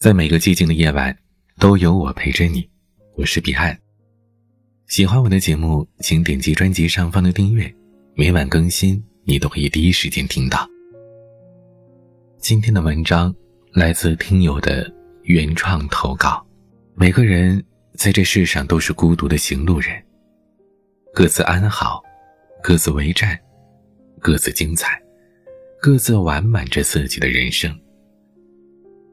在每个寂静的夜晚，都有我陪着你。我是彼岸。喜欢我的节目，请点击专辑上方的订阅，每晚更新，你都可以第一时间听到。今天的文章来自听友的原创投稿。每个人在这世上都是孤独的行路人，各自安好，各自为战，各自精彩，各自完满着自己的人生。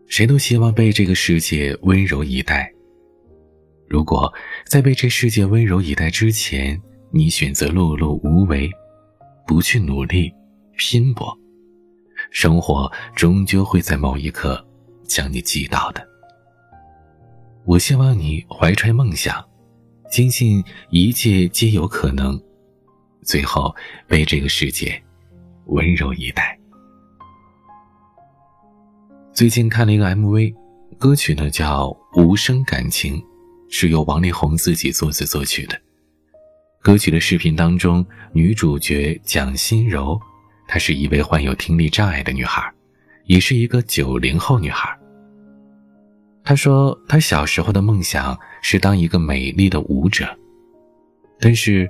谁都希望被这个世界温柔以待。如果在被这世界温柔以待之前，你选择碌碌无为，不去努力拼搏，生活终究会在某一刻将你击倒的。我希望你怀揣梦想，坚信一切皆有可能，最后被这个世界温柔以待。最近看了一个 MV，歌曲呢叫《无声感情》，是由王力宏自己作词作曲的。歌曲的视频当中，女主角蒋欣柔，她是一位患有听力障碍的女孩，也是一个九零后女孩。她说，她小时候的梦想是当一个美丽的舞者，但是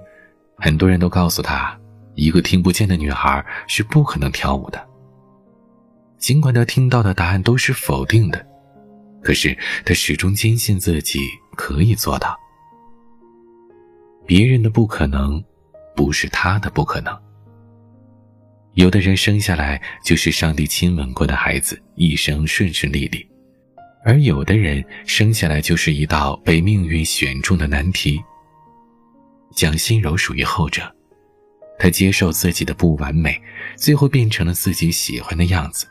很多人都告诉她，一个听不见的女孩是不可能跳舞的。尽管他听到的答案都是否定的，可是他始终坚信自己可以做到。别人的不可能，不是他的不可能。有的人生下来就是上帝亲吻过的孩子，一生顺顺利利；而有的人生下来就是一道被命运选中的难题。蒋欣柔属于后者，她接受自己的不完美，最后变成了自己喜欢的样子。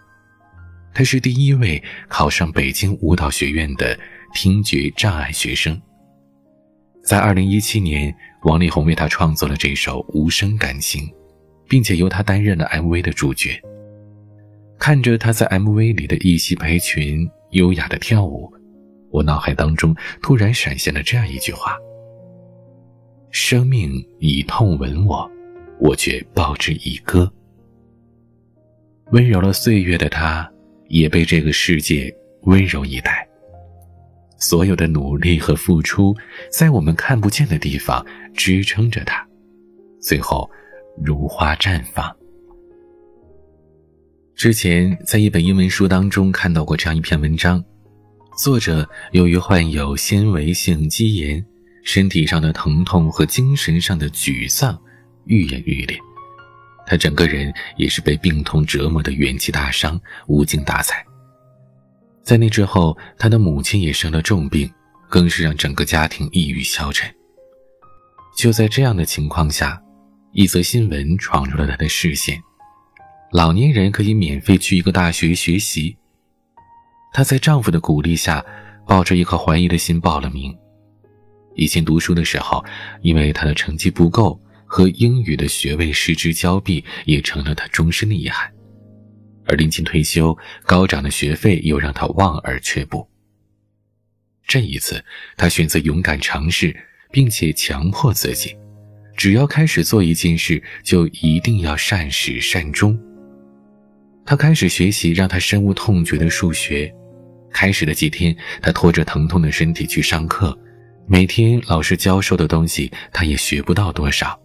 她是第一位考上北京舞蹈学院的听觉障碍学生。在二零一七年，王力宏为她创作了这首《无声感情》，并且由她担任了 MV 的主角。看着她在 MV 里的一袭白裙，优雅的跳舞，我脑海当中突然闪现了这样一句话：“生命以痛吻我，我却报之以歌。”温柔了岁月的她。也被这个世界温柔以待。所有的努力和付出，在我们看不见的地方支撑着它，最后如花绽放。之前在一本英文书当中看到过这样一篇文章，作者由于患有纤维性肌炎，身体上的疼痛和精神上的沮丧愈演愈烈。他整个人也是被病痛折磨的元气大伤，无精打采。在那之后，他的母亲也生了重病，更是让整个家庭抑郁消沉。就在这样的情况下，一则新闻闯入了他的视线：老年人可以免费去一个大学学习。她在丈夫的鼓励下，抱着一颗怀疑的心报了名。以前读书的时候，因为她的成绩不够。和英语的学位失之交臂，也成了他终身的遗憾。而临近退休，高涨的学费又让他望而却步。这一次，他选择勇敢尝试，并且强迫自己，只要开始做一件事，就一定要善始善终。他开始学习让他深恶痛绝的数学。开始的几天，他拖着疼痛的身体去上课，每天老师教授的东西，他也学不到多少。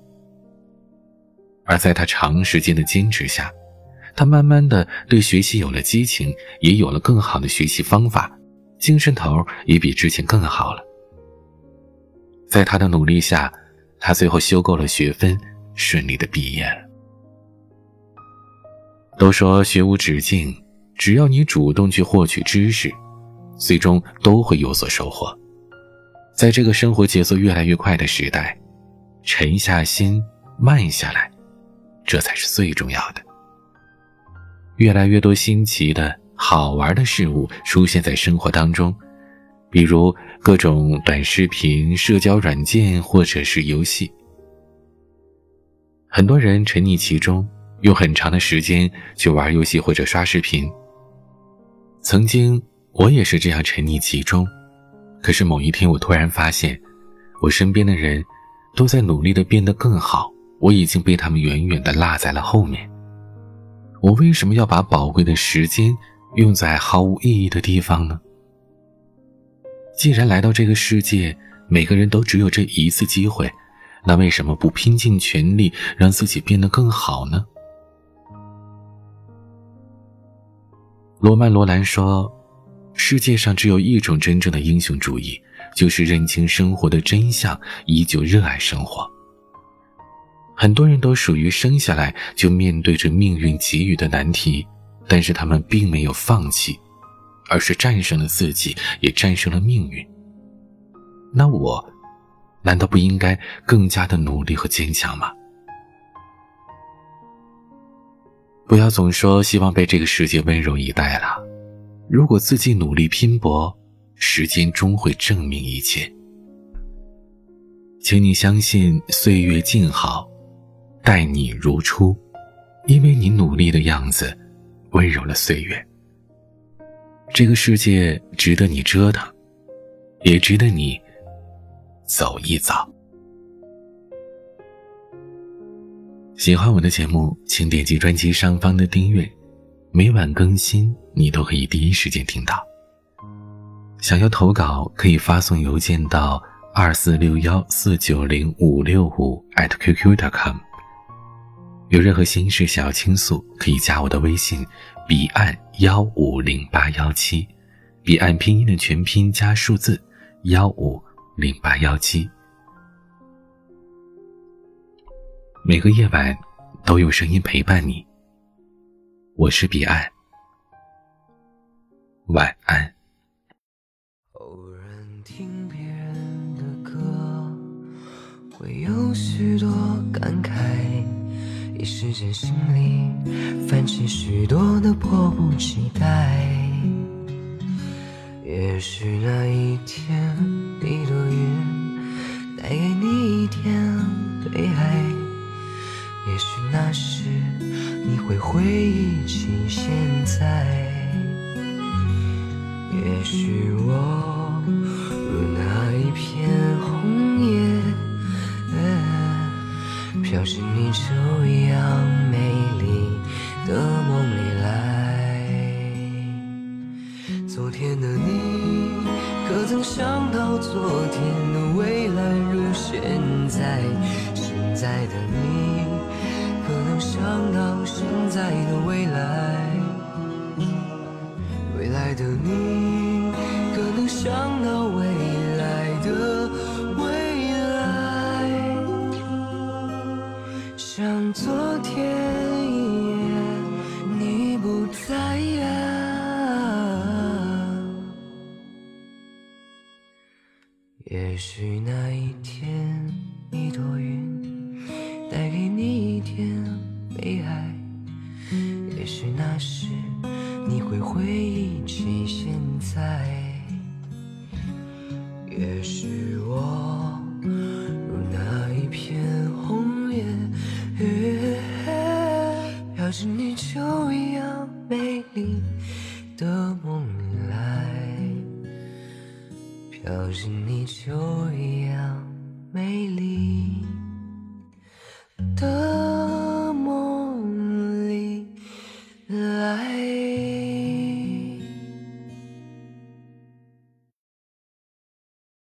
而在他长时间的坚持下，他慢慢的对学习有了激情，也有了更好的学习方法，精神头也比之前更好了。在他的努力下，他最后修够了学分，顺利的毕业了。都说学无止境，只要你主动去获取知识，最终都会有所收获。在这个生活节奏越来越快的时代，沉下心，慢下来。这才是最重要的。越来越多新奇的好玩的事物出现在生活当中，比如各种短视频、社交软件或者是游戏。很多人沉溺其中，用很长的时间去玩游戏或者刷视频。曾经我也是这样沉溺其中，可是某一天我突然发现，我身边的人都在努力的变得更好。我已经被他们远远的落在了后面。我为什么要把宝贵的时间用在毫无意义的地方呢？既然来到这个世界，每个人都只有这一次机会，那为什么不拼尽全力让自己变得更好呢？罗曼·罗兰说：“世界上只有一种真正的英雄主义，就是认清生活的真相，依旧热爱生活。”很多人都属于生下来就面对着命运给予的难题，但是他们并没有放弃，而是战胜了自己，也战胜了命运。那我，难道不应该更加的努力和坚强吗？不要总说希望被这个世界温柔以待了。如果自己努力拼搏，时间终会证明一切。请你相信岁月静好，待你如初，因为你努力的样子，温柔了岁月。这个世界值得你折腾，也值得你走一遭。喜欢我的节目，请点击专辑上方的订阅，每晚更新，你都可以第一时间听到。想要投稿，可以发送邮件到二四六幺四九零五六五 @QQ.com。有任何心事想要倾诉，可以加我的微信：彼岸幺五零八幺七，彼岸拼音的全拼加数字幺五零八幺七。每个夜晚都有声音陪伴你。我是彼岸，晚安。偶然听别人的歌，会有许多，一时间心里泛起许多的迫不及待。也许那一天，一朵云带给你一点悲哀。也许那时你会回忆起现在，也许我飘进你这样美丽的梦里来。昨天的你，可曾想到昨天的未来如现在？现在的你。可能想到现在的未来，也许那一天，一朵云带给你一点。悲哀，也许那时你会回忆起现在，也许要是你就一样美丽。的